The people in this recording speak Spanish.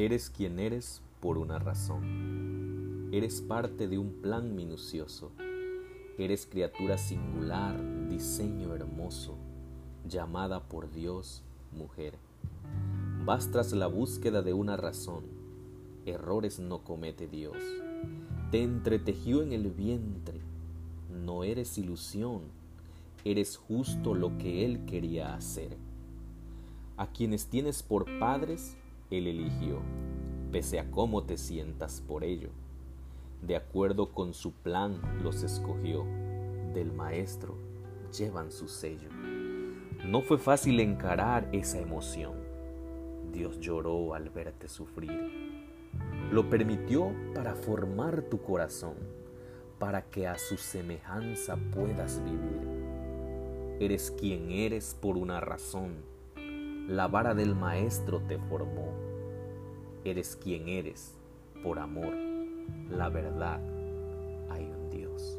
Eres quien eres por una razón. Eres parte de un plan minucioso. Eres criatura singular, diseño hermoso, llamada por Dios mujer. Vas tras la búsqueda de una razón. Errores no comete Dios. Te entretejió en el vientre. No eres ilusión. Eres justo lo que Él quería hacer. A quienes tienes por padres, Él eligió, pese a cómo te sientas por ello. De acuerdo con su plan los escogió, del Maestro llevan su sello. No fue fácil encarar esa emoción. Dios lloró al verte sufrir. Lo permitió para formar tu corazón, para que a su semejanza puedas vivir. Eres quien eres por una razón la vara del Maestro te formó. Eres quien eres por amor, la verdad. Hay un Dios.